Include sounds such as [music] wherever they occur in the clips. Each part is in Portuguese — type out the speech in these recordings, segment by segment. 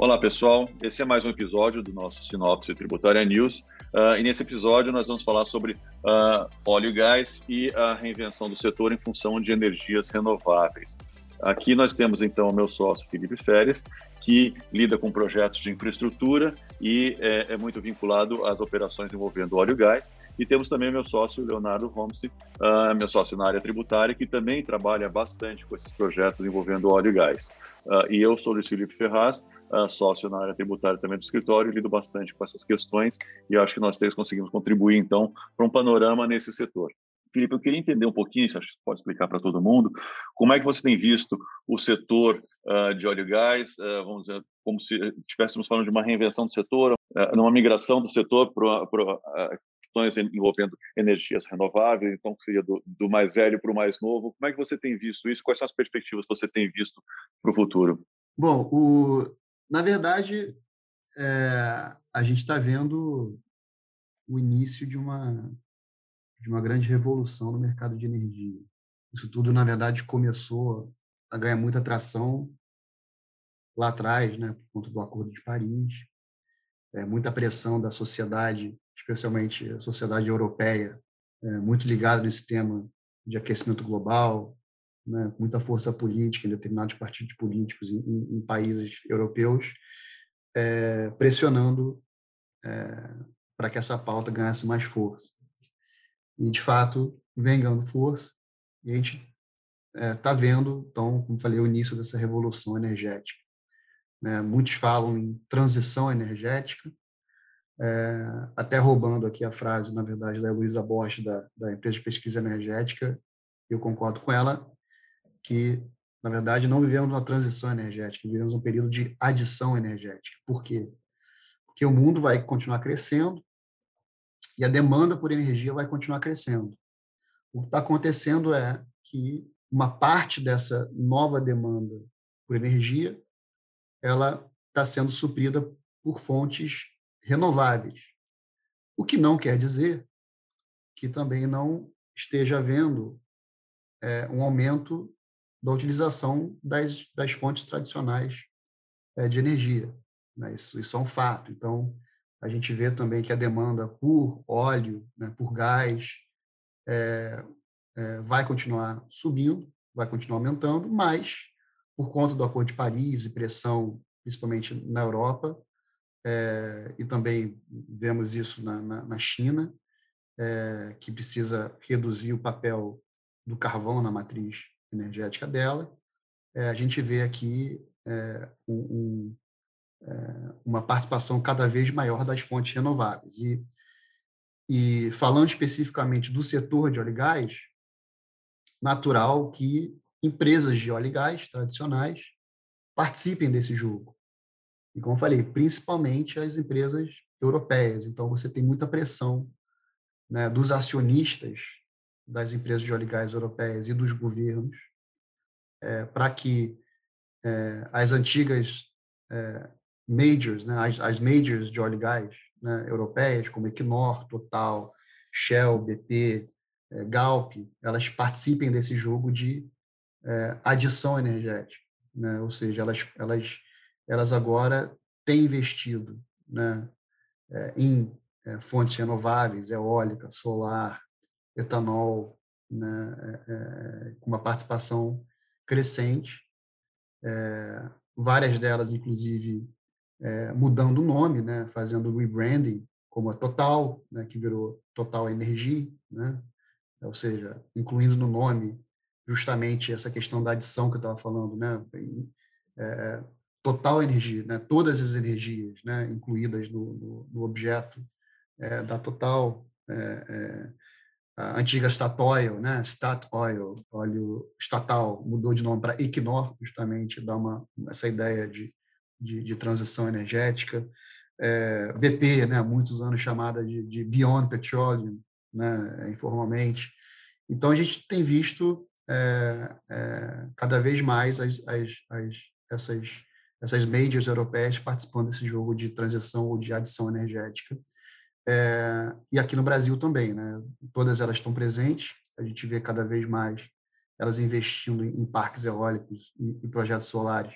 Olá, pessoal. Esse é mais um episódio do nosso Sinopse Tributária News. Uh, e nesse episódio nós vamos falar sobre uh, óleo e gás e a reinvenção do setor em função de energias renováveis. Aqui nós temos então o meu sócio Felipe Férez, que lida com projetos de infraestrutura e é, é, muito vinculado às operações envolvendo óleo e gás. E temos também meu sócio Leonardo Holmes, uh, meu sócio na área tributária, que também trabalha bastante com esses projetos envolvendo óleo e gás. Uh, e eu sou Luiz Felipe Ferraz, uh, sócio na área tributária também do escritório, lido bastante com essas questões e acho que nós três conseguimos contribuir, então, para um panorama nesse setor. Felipe, eu queria entender um pouquinho, acho que pode explicar para todo mundo, como é que você tem visto o setor uh, de óleo e gás, uh, vamos dizer, como se estivéssemos falando de uma reinvenção do setor, uh, numa migração do setor para questões envolvendo energias renováveis, então seria do, do mais velho para o mais novo. Como é que você tem visto isso? Quais são as perspectivas que você tem visto para o futuro? Bom, o, na verdade, é, a gente está vendo o início de uma de uma grande revolução no mercado de energia. Isso tudo, na verdade, começou a ganhar muita atração lá atrás, né, por conta do Acordo de Paris, é, muita pressão da sociedade, especialmente a sociedade europeia, é, muito ligada nesse tema de aquecimento global, né, muita força política em determinados partidos políticos em, em, em países europeus, é, pressionando é, para que essa pauta ganhasse mais força e de fato vem ganhando força e a gente está é, vendo, então, como falei, o início dessa revolução energética. Né? Muitos falam em transição energética, é, até roubando aqui a frase, na verdade, da Luísa Bosch, da, da empresa de pesquisa energética, eu concordo com ela, que, na verdade, não vivemos uma transição energética, vivemos um período de adição energética. Por quê? Porque o mundo vai continuar crescendo, e a demanda por energia vai continuar crescendo. O que está acontecendo é que uma parte dessa nova demanda por energia ela está sendo suprida por fontes renováveis, o que não quer dizer que também não esteja havendo é, um aumento da utilização das, das fontes tradicionais é, de energia. Né? Isso, isso é um fato. Então, a gente vê também que a demanda por óleo, né, por gás, é, é, vai continuar subindo, vai continuar aumentando, mas por conta do Acordo de Paris e pressão, principalmente na Europa, é, e também vemos isso na, na, na China, que precisa reduzir o papel do carvão na matriz energética dela, a gente vê aqui um, é, uma participação cada vez maior das fontes renováveis. E, e falando especificamente do setor de óleo e gás, natural que empresas de óleo e gás tradicionais participem desse jogo. E como eu falei, principalmente as empresas europeias. Então você tem muita pressão né, dos acionistas das empresas de óleo e gás europeias e dos governos é, para que é, as antigas é, majors, né, as, as majors de óleo e gás né, europeias, como Equinor, Total, Shell, BP, é, Galp, elas participem desse jogo de é, adição energética, né? ou seja, elas, elas, elas agora têm investido né, é, em fontes renováveis, eólica, solar, etanol, né, com uma participação crescente, várias delas, inclusive, é, mudando o nome, né, fazendo rebranding, como a Total, né, que virou Total Energia, né, ou seja, incluindo no nome justamente essa questão da adição que eu estava falando, né, é, Total Energia, né, todas as energias né, incluídas no, no, no objeto é, da Total, é, é, a antiga Statoil, né, Statoil, óleo estatal, mudou de nome para Equinor, justamente dá uma essa ideia de de, de transição energética. É, BP, né, há muitos anos chamada de, de Beyond Petroleum, né, informalmente. Então, a gente tem visto é, é, cada vez mais as, as, as, essas, essas majors europeias participando desse jogo de transição ou de adição energética. É, e aqui no Brasil também, né? Todas elas estão presentes. A gente vê cada vez mais elas investindo em parques eólicos e, e projetos solares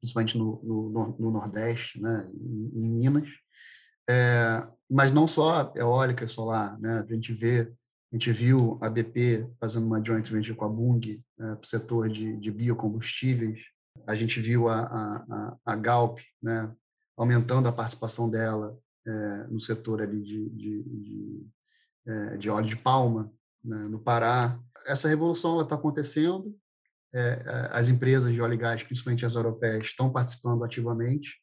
principalmente no, no, no Nordeste, né, em, em Minas. É, mas não só eólica e solar, né? A gente vê, a gente viu a BP fazendo uma joint venture com a Bung né, para o setor de, de, biocombustíveis. A gente viu a, a, a Galp, né, aumentando a participação dela é, no setor ali de, de, de, é, de óleo de palma né, no Pará. Essa revolução está acontecendo. É, é, as empresas de óleo e gás, principalmente as europeias, estão participando ativamente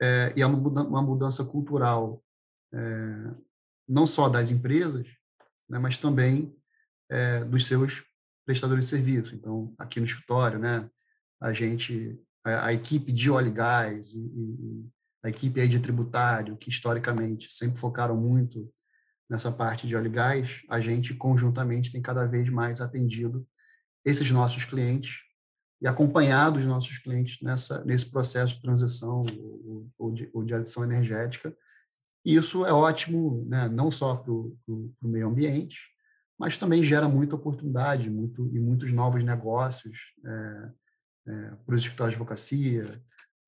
é, e é uma mudança cultural é, não só das empresas, né, mas também é, dos seus prestadores de serviço. Então, aqui no escritório, né, a gente, a, a equipe de óleo e gás e, e, a equipe aí de tributário, que historicamente sempre focaram muito nessa parte de óleo e gás, a gente conjuntamente tem cada vez mais atendido esses nossos clientes e acompanhado os nossos clientes nessa, nesse processo de transição ou, ou, de, ou de adição energética. E isso é ótimo, né, não só para o meio ambiente, mas também gera muita oportunidade muito, e muitos novos negócios é, é, para os escritórios de advocacia,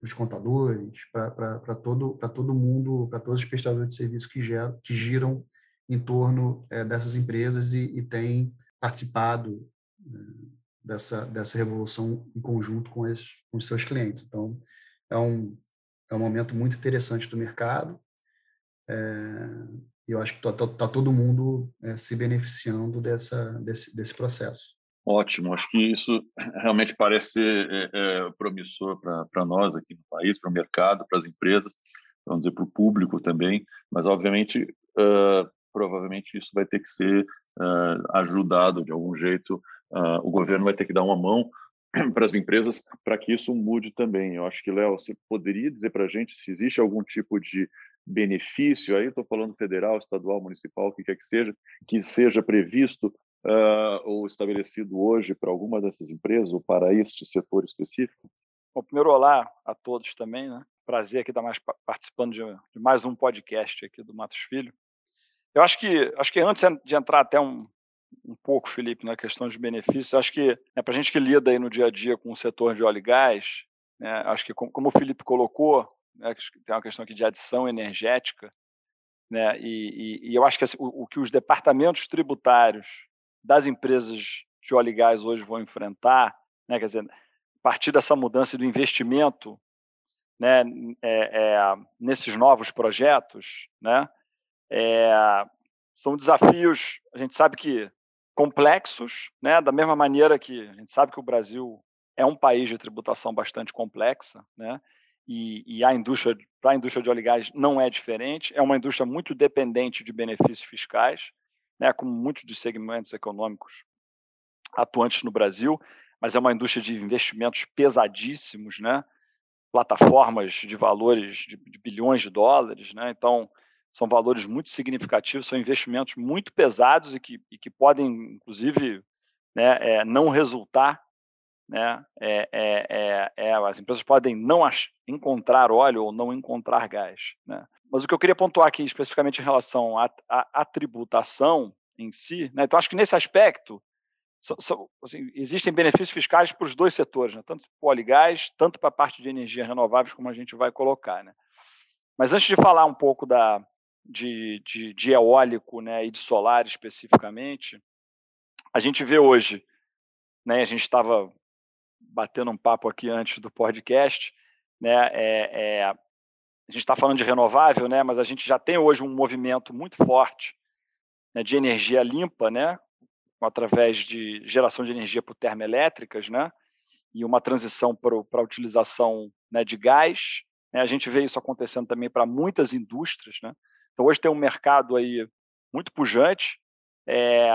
para os contadores, para todo, todo mundo, para todos os prestadores de serviço que, geram, que giram em torno é, dessas empresas e, e têm participado dessa, dessa revolução em conjunto com, esses, com os seus clientes. Então, é um, é um momento muito interessante do mercado é, e eu acho que está tá todo mundo é, se beneficiando dessa, desse, desse processo. Ótimo, acho que isso [laughs] realmente parece ser é, é, promissor para nós aqui no país, para o mercado, para as empresas, vamos dizer, para o público também, mas obviamente, uh, provavelmente isso vai ter que ser uh, ajudado de algum jeito uh, o governo vai ter que dar uma mão [clears throat] para as empresas para que isso mude também. Eu acho que, Léo, você poderia dizer para a gente se existe algum tipo de benefício, aí estou falando federal, estadual, municipal, o que quer que seja, que seja previsto uh, ou estabelecido hoje para alguma dessas empresas ou para este setor específico? Bom, primeiro, olá a todos também, né? Prazer aqui estar mais participando de, de mais um podcast aqui do Matos Filho. Eu acho que, acho que antes de entrar até um, um pouco, Felipe, na questão de benefícios. Acho que né, para a gente que lida aí no dia a dia com o setor de óleo e gás, né, acho que como, como, o Felipe colocou, né, tem uma questão aqui de adição energética, né, e, e, e eu acho que assim, o, o, que os departamentos tributários das empresas de óleo e gás hoje vão enfrentar, né, quer dizer, a partir dessa mudança do investimento né, é, é, nesses novos projetos, né, é, são desafios, a gente sabe que complexos, né? da mesma maneira que a gente sabe que o Brasil é um país de tributação bastante complexa, né? e, e a indústria, para a indústria de óleo e gás não é diferente, é uma indústria muito dependente de benefícios fiscais, né? como muitos dos segmentos econômicos atuantes no Brasil, mas é uma indústria de investimentos pesadíssimos, né? plataformas de valores de, de bilhões de dólares, né? então são valores muito significativos, são investimentos muito pesados e que, e que podem, inclusive, né, é, não resultar. Né, é, é, as empresas podem não encontrar óleo ou não encontrar gás. Né? Mas o que eu queria pontuar aqui, especificamente em relação à, à, à tributação em si, né, então acho que nesse aspecto são, são, assim, existem benefícios fiscais para os dois setores, né? tanto para o óleo e gás, tanto para a parte de energias renováveis, como a gente vai colocar. Né? Mas antes de falar um pouco da, de, de, de eólico né, e de solar especificamente, a gente vê hoje, né, a gente estava batendo um papo aqui antes do podcast, né, é, é, a gente está falando de renovável, né, mas a gente já tem hoje um movimento muito forte né, de energia limpa, né, através de geração de energia por termoelétricas, né, e uma transição para a utilização né, de gás. Né, a gente vê isso acontecendo também para muitas indústrias, né, então, hoje tem um mercado aí muito pujante, é,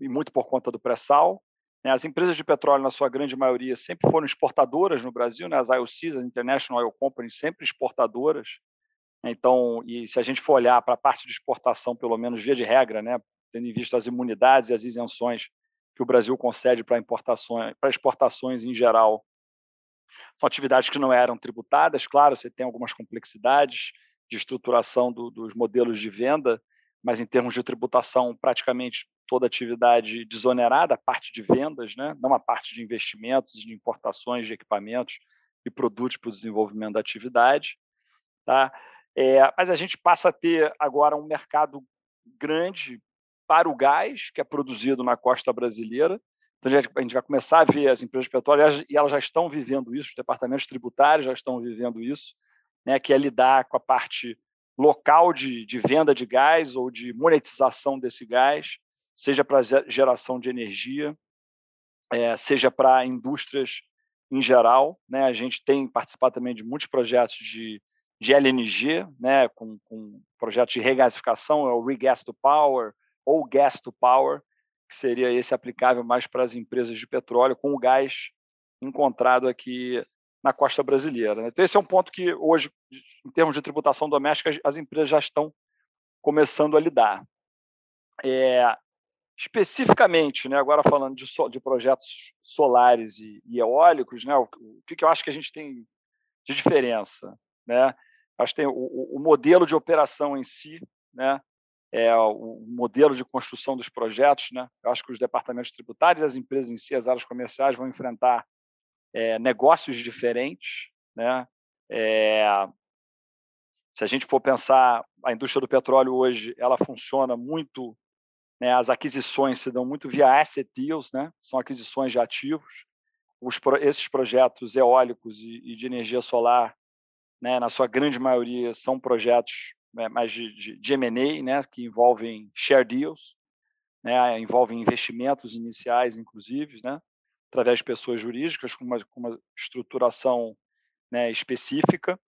e muito por conta do pré-sal. Né? As empresas de petróleo, na sua grande maioria, sempre foram exportadoras no Brasil, né? as IOCs, as International Oil Companies, sempre exportadoras. Então, e se a gente for olhar para a parte de exportação, pelo menos via de regra, né? tendo em vista as imunidades e as isenções que o Brasil concede para importações, para exportações em geral, são atividades que não eram tributadas. Claro, você tem algumas complexidades, de estruturação do, dos modelos de venda, mas em termos de tributação, praticamente toda atividade desonerada, a parte de vendas, né? não a parte de investimentos, de importações de equipamentos, e produtos para o desenvolvimento da atividade. Tá? É, mas a gente passa a ter agora um mercado grande para o gás que é produzido na costa brasileira. Então, a gente vai começar a ver as empresas petrolíferas, e elas já estão vivendo isso, os departamentos tributários já estão vivendo isso, né, que é lidar com a parte local de, de venda de gás ou de monetização desse gás, seja para geração de energia, é, seja para indústrias em geral. Né? A gente tem participado também de muitos projetos de, de LNG, né? com, com projetos de regasificação, é o Regas to Power ou Gas to Power, que seria esse aplicável mais para as empresas de petróleo, com o gás encontrado aqui na costa brasileira. Né? Então, esse é um ponto que hoje, em termos de tributação doméstica, as empresas já estão começando a lidar. É, especificamente, né, agora falando de, so, de projetos solares e, e eólicos, né, o, o, que, eu acho que a gente tem de diferença? Né? Acho que tem o, o modelo de operação em si, né, é, o modelo de construção dos projetos. Né? Eu acho que os departamentos tributários, as empresas em si, as áreas comerciais vão enfrentar é, negócios diferentes, né? É, se a gente for pensar a indústria do petróleo hoje, ela funciona muito, né, as aquisições se dão muito via asset deals, né? São aquisições de ativos. Os, esses projetos eólicos e, e de energia solar, né, na sua grande maioria, são projetos né, mais de, de, de M&A, né, que envolvem share deals, né, envolvem investimentos iniciais, inclusive, né, através de pessoas jurídicas com uma, com uma estruturação né, específica.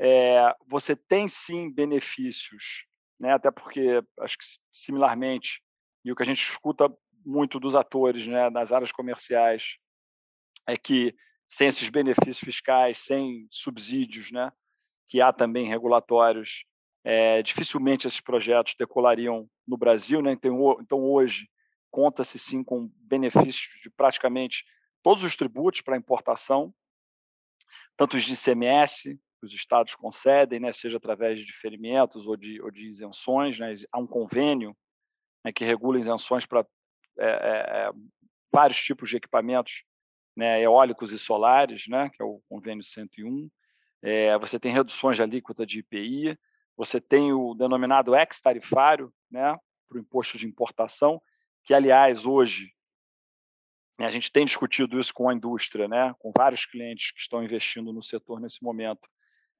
É, você tem sim benefícios, né, até porque acho que similarmente e o que a gente escuta muito dos atores né, das áreas comerciais é que sem esses benefícios fiscais, sem subsídios, né, que há também regulatórios, é, dificilmente esses projetos decolariam no Brasil. Né? Então, então hoje, conta-se sim com benefícios de praticamente todos os tributos para importação, tanto os de ICMS, que os estados concedem, né, seja através de diferimentos ou de, ou de isenções. Né, há um convênio né, que regula isenções para é, é, vários tipos de equipamentos né, eólicos e solares, né, que é o convênio 101. É, você tem reduções de alíquota de IPI, você tem o denominado ex-tarifário né, para o imposto de importação, que, aliás, hoje né, a gente tem discutido isso com a indústria, né, com vários clientes que estão investindo no setor nesse momento.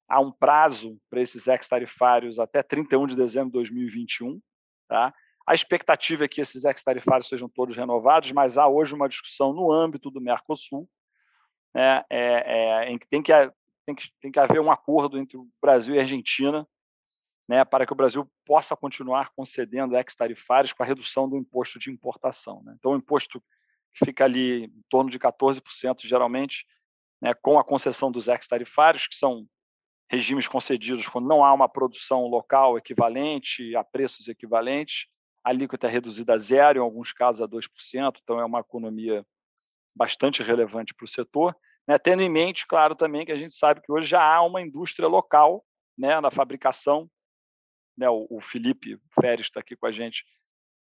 Há um prazo para esses ex-tarifários até 31 de dezembro de 2021. Tá? A expectativa é que esses ex-tarifários sejam todos renovados, mas há hoje uma discussão no âmbito do Mercosul, né, é, é, em que tem, que tem, que tem que haver um acordo entre o Brasil e a Argentina né, para que o Brasil possa continuar concedendo ex-tarifários com a redução do imposto de importação. Né? Então, o imposto que fica ali em torno de 14%, geralmente, né, com a concessão dos ex-tarifários, que são regimes concedidos quando não há uma produção local equivalente, a preços equivalentes, a alíquota é reduzida a zero, em alguns casos a 2%, então é uma economia bastante relevante para o setor, né, tendo em mente, claro, também que a gente sabe que hoje já há uma indústria local né, na fabricação né, o, o Felipe Férez está aqui com a gente,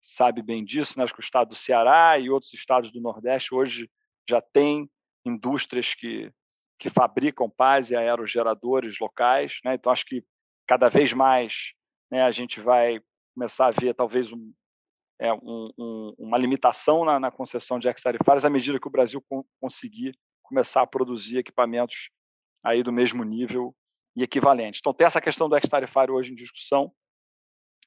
sabe bem disso, né? acho que o estado do Ceará e outros estados do Nordeste hoje já têm indústrias que, que fabricam pás e aerogeradores locais, né? então acho que cada vez mais né, a gente vai começar a ver talvez um, é, um, um, uma limitação na, na concessão de ex-tarifários à medida que o Brasil conseguir começar a produzir equipamentos aí do mesmo nível e equivalentes. Então, tem essa questão do ex-tarifário hoje em discussão.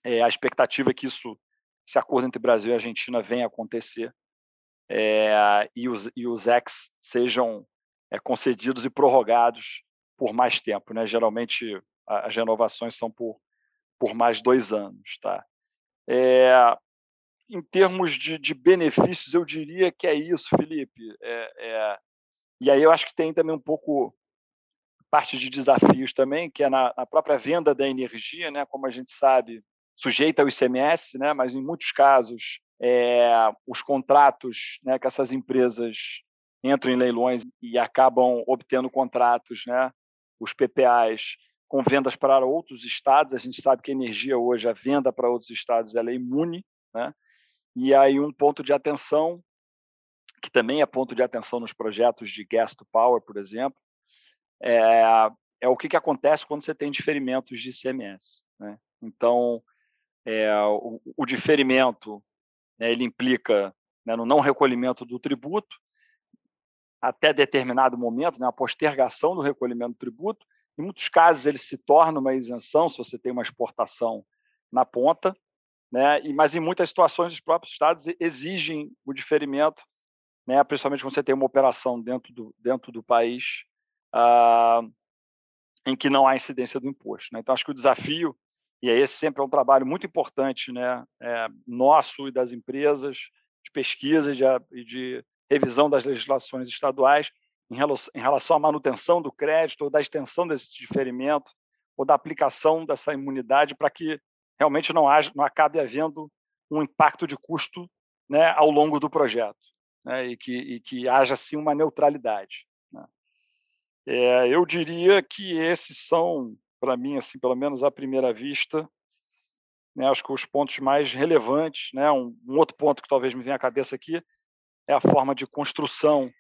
É, a expectativa é que isso, esse acordo entre Brasil e Argentina venha a acontecer é, e, os, e os ex sejam é, concedidos e prorrogados por mais tempo. Né? Geralmente, as renovações são por, por mais dois anos. Tá? É, em termos de, de, benefícios, eu diria que é isso, Felipe. É, é, e aí eu acho que tem também um pouco parte de desafios também, que é na, na, própria venda da energia, né, como a gente sabe, sujeita ao ICMS, né, mas em muitos casos é, os contratos né, que essas empresas entram em leilões e acabam obtendo contratos, né, os PPAs, com vendas para outros estados. A gente sabe que a energia hoje, a venda para outros estados, ela é imune. Né? E aí um ponto de atenção, que também é ponto de atenção nos projetos de gas to power, por exemplo, é, é o que, que acontece quando você tem diferimentos de ICMS. Né? Então, é, o, o, diferimento né, ele implica né, no não recolhimento do tributo até determinado momento, né, a postergação do recolhimento do tributo. Em muitos casos, ele se torna uma isenção se você tem uma exportação na ponta, né, e, mas em muitas situações os próprios estados exigem o diferimento, né, principalmente quando você tem uma operação dentro do, dentro do país ah, em que não há incidência do imposto. Né? Então, acho que o desafio, e esse sempre é um trabalho muito importante né, é, nosso e das empresas, de pesquisa e de, de revisão das legislações estaduais em relação à manutenção do crédito ou da extensão desse diferimento ou da aplicação dessa imunidade para que realmente não, haja, não acabe havendo um impacto de custo né, ao longo do projeto né, e, que, e que haja sim uma neutralidade. É, eu diria que esses são, para mim, assim, pelo menos à primeira vista, né, acho que os pontos mais relevantes. Né, um, um outro ponto que talvez me venha à cabeça aqui é a forma de construção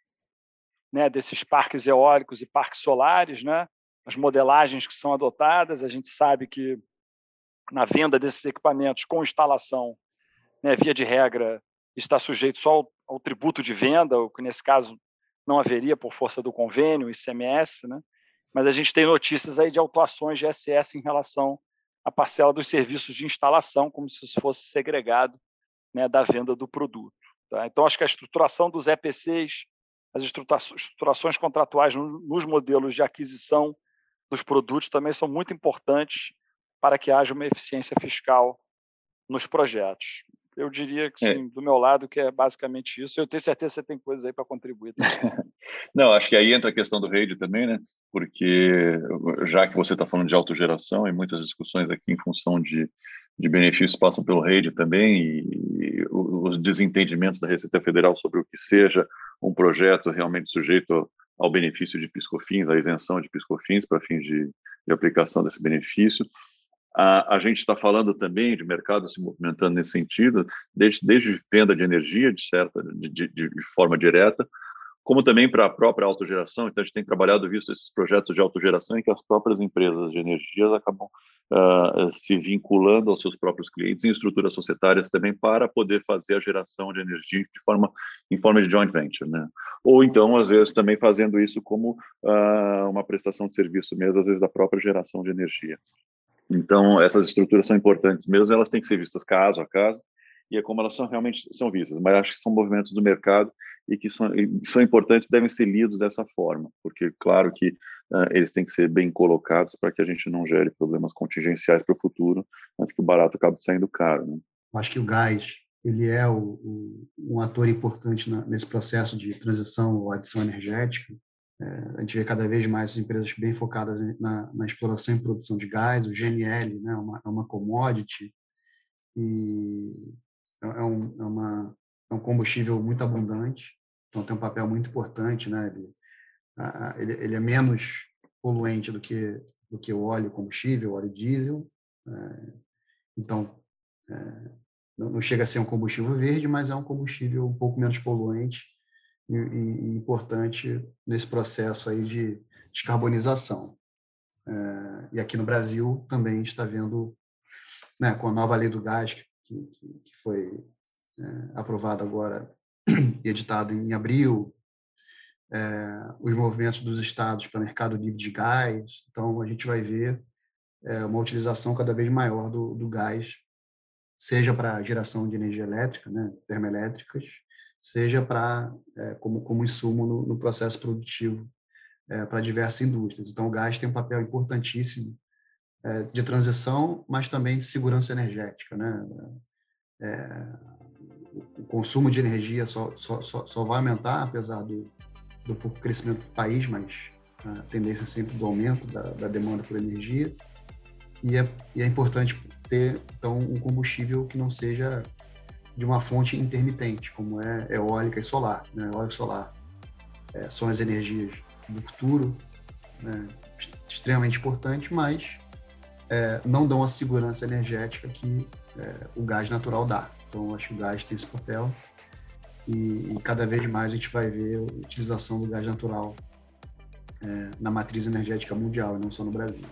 né, desses parques eólicos e parques solares, né, as modelagens que são adotadas. A gente sabe que na venda desses equipamentos com instalação, né, via de regra, está sujeito só ao, ao, tributo de venda, o que nesse caso não haveria por força do convênio, ICMS, né? mas a gente tem notícias aí de autuações de SS em relação à parcela dos serviços de instalação, como se isso fosse segregado né, da venda do produto. Tá? Então, acho que a estruturação dos EPCs, as estruturações contratuais nos modelos de aquisição dos produtos também são muito importantes para que haja uma eficiência fiscal nos projetos. Eu diria que, sim, é. do meu lado, que é basicamente isso. Eu tenho certeza que você tem coisas aí para contribuir. [laughs] Não, acho que aí entra a questão do RAID também, né? Porque já que você está falando de autogeração e muitas discussões aqui em função de de benefícios passam pelo REID também e, os desentendimentos da Receita Federal sobre o que seja um projeto realmente sujeito ao benefício de piscofins, à isenção de piscofins para fins de, de, aplicação desse benefício. A, gente está falando também de mercado se movimentando nesse sentido, desde, desde venda de energia, de certa, de, de, de forma direta, como também para a própria autogeração. Então, a gente tem trabalhado, visto esses projetos de autogeração em que as próprias empresas de energias acabam uh, se vinculando aos seus próprios clientes em estruturas societárias também para poder fazer a geração de energia de forma, em forma de joint venture. Né? Ou então, às vezes, também fazendo isso como uh, uma prestação de serviço mesmo, às vezes, da própria geração de energia. Então, essas estruturas são importantes mesmo, elas têm que ser vistas caso a caso, e é como elas são realmente são vistas. Mas acho que são movimentos do mercado e que são, e são importantes, devem ser lidos dessa forma, porque claro que uh, eles têm que ser bem colocados para que a gente não gere problemas contingenciais para o futuro, antes que o barato acabe saindo caro. Né? Acho que o gás ele é o, o, um ator importante na, nesse processo de transição ou adição energética. A gente vê cada vez mais empresas bem focadas na, na exploração e produção de gás, o GNL né, é uma, é uma commodity, e é, é, um, é, uma, é um combustível muito abundante, então tem um papel muito importante, né? Ele, ele, ele é menos poluente do que do que o óleo combustível, óleo diesel. É, então, é, não chega a ser um combustível verde, mas é um combustível um pouco menos poluente e, importante nesse processo aí de descarbonização. É, e aqui no Brasil também está vendo, né, com a nova lei do gás que, que, que foi é, aprovada agora [clears throat] e editado em abril, é, os movimentos dos estados para mercado livre de gás. Então, a gente vai ver uma utilização cada vez maior do, do gás, seja para geração de energia elétrica, né, termoelétricas, seja para é, como, como insumo no, no processo produtivo é, para diversas indústrias. Então, o gás tem um papel importantíssimo é, de transição, mas também de segurança energética. Né? É, o consumo de energia só, só, só, só vai aumentar, apesar do, do pouco crescimento do país, mas a tendência é sempre do aumento da, da demanda por energia. E é, e é importante ter, então, um combustível que não seja de uma fonte intermitente, como é eólica e solar. Né? Eólica e solar é, são as energias do futuro, né? extremamente importantes, mas é, não dão a segurança energética que é, o gás natural dá. Então, acho que o gás tem esse papel e, e, cada vez mais a gente vai ver a utilização do gás natural é, na matriz energética mundial, e não só no Brasil.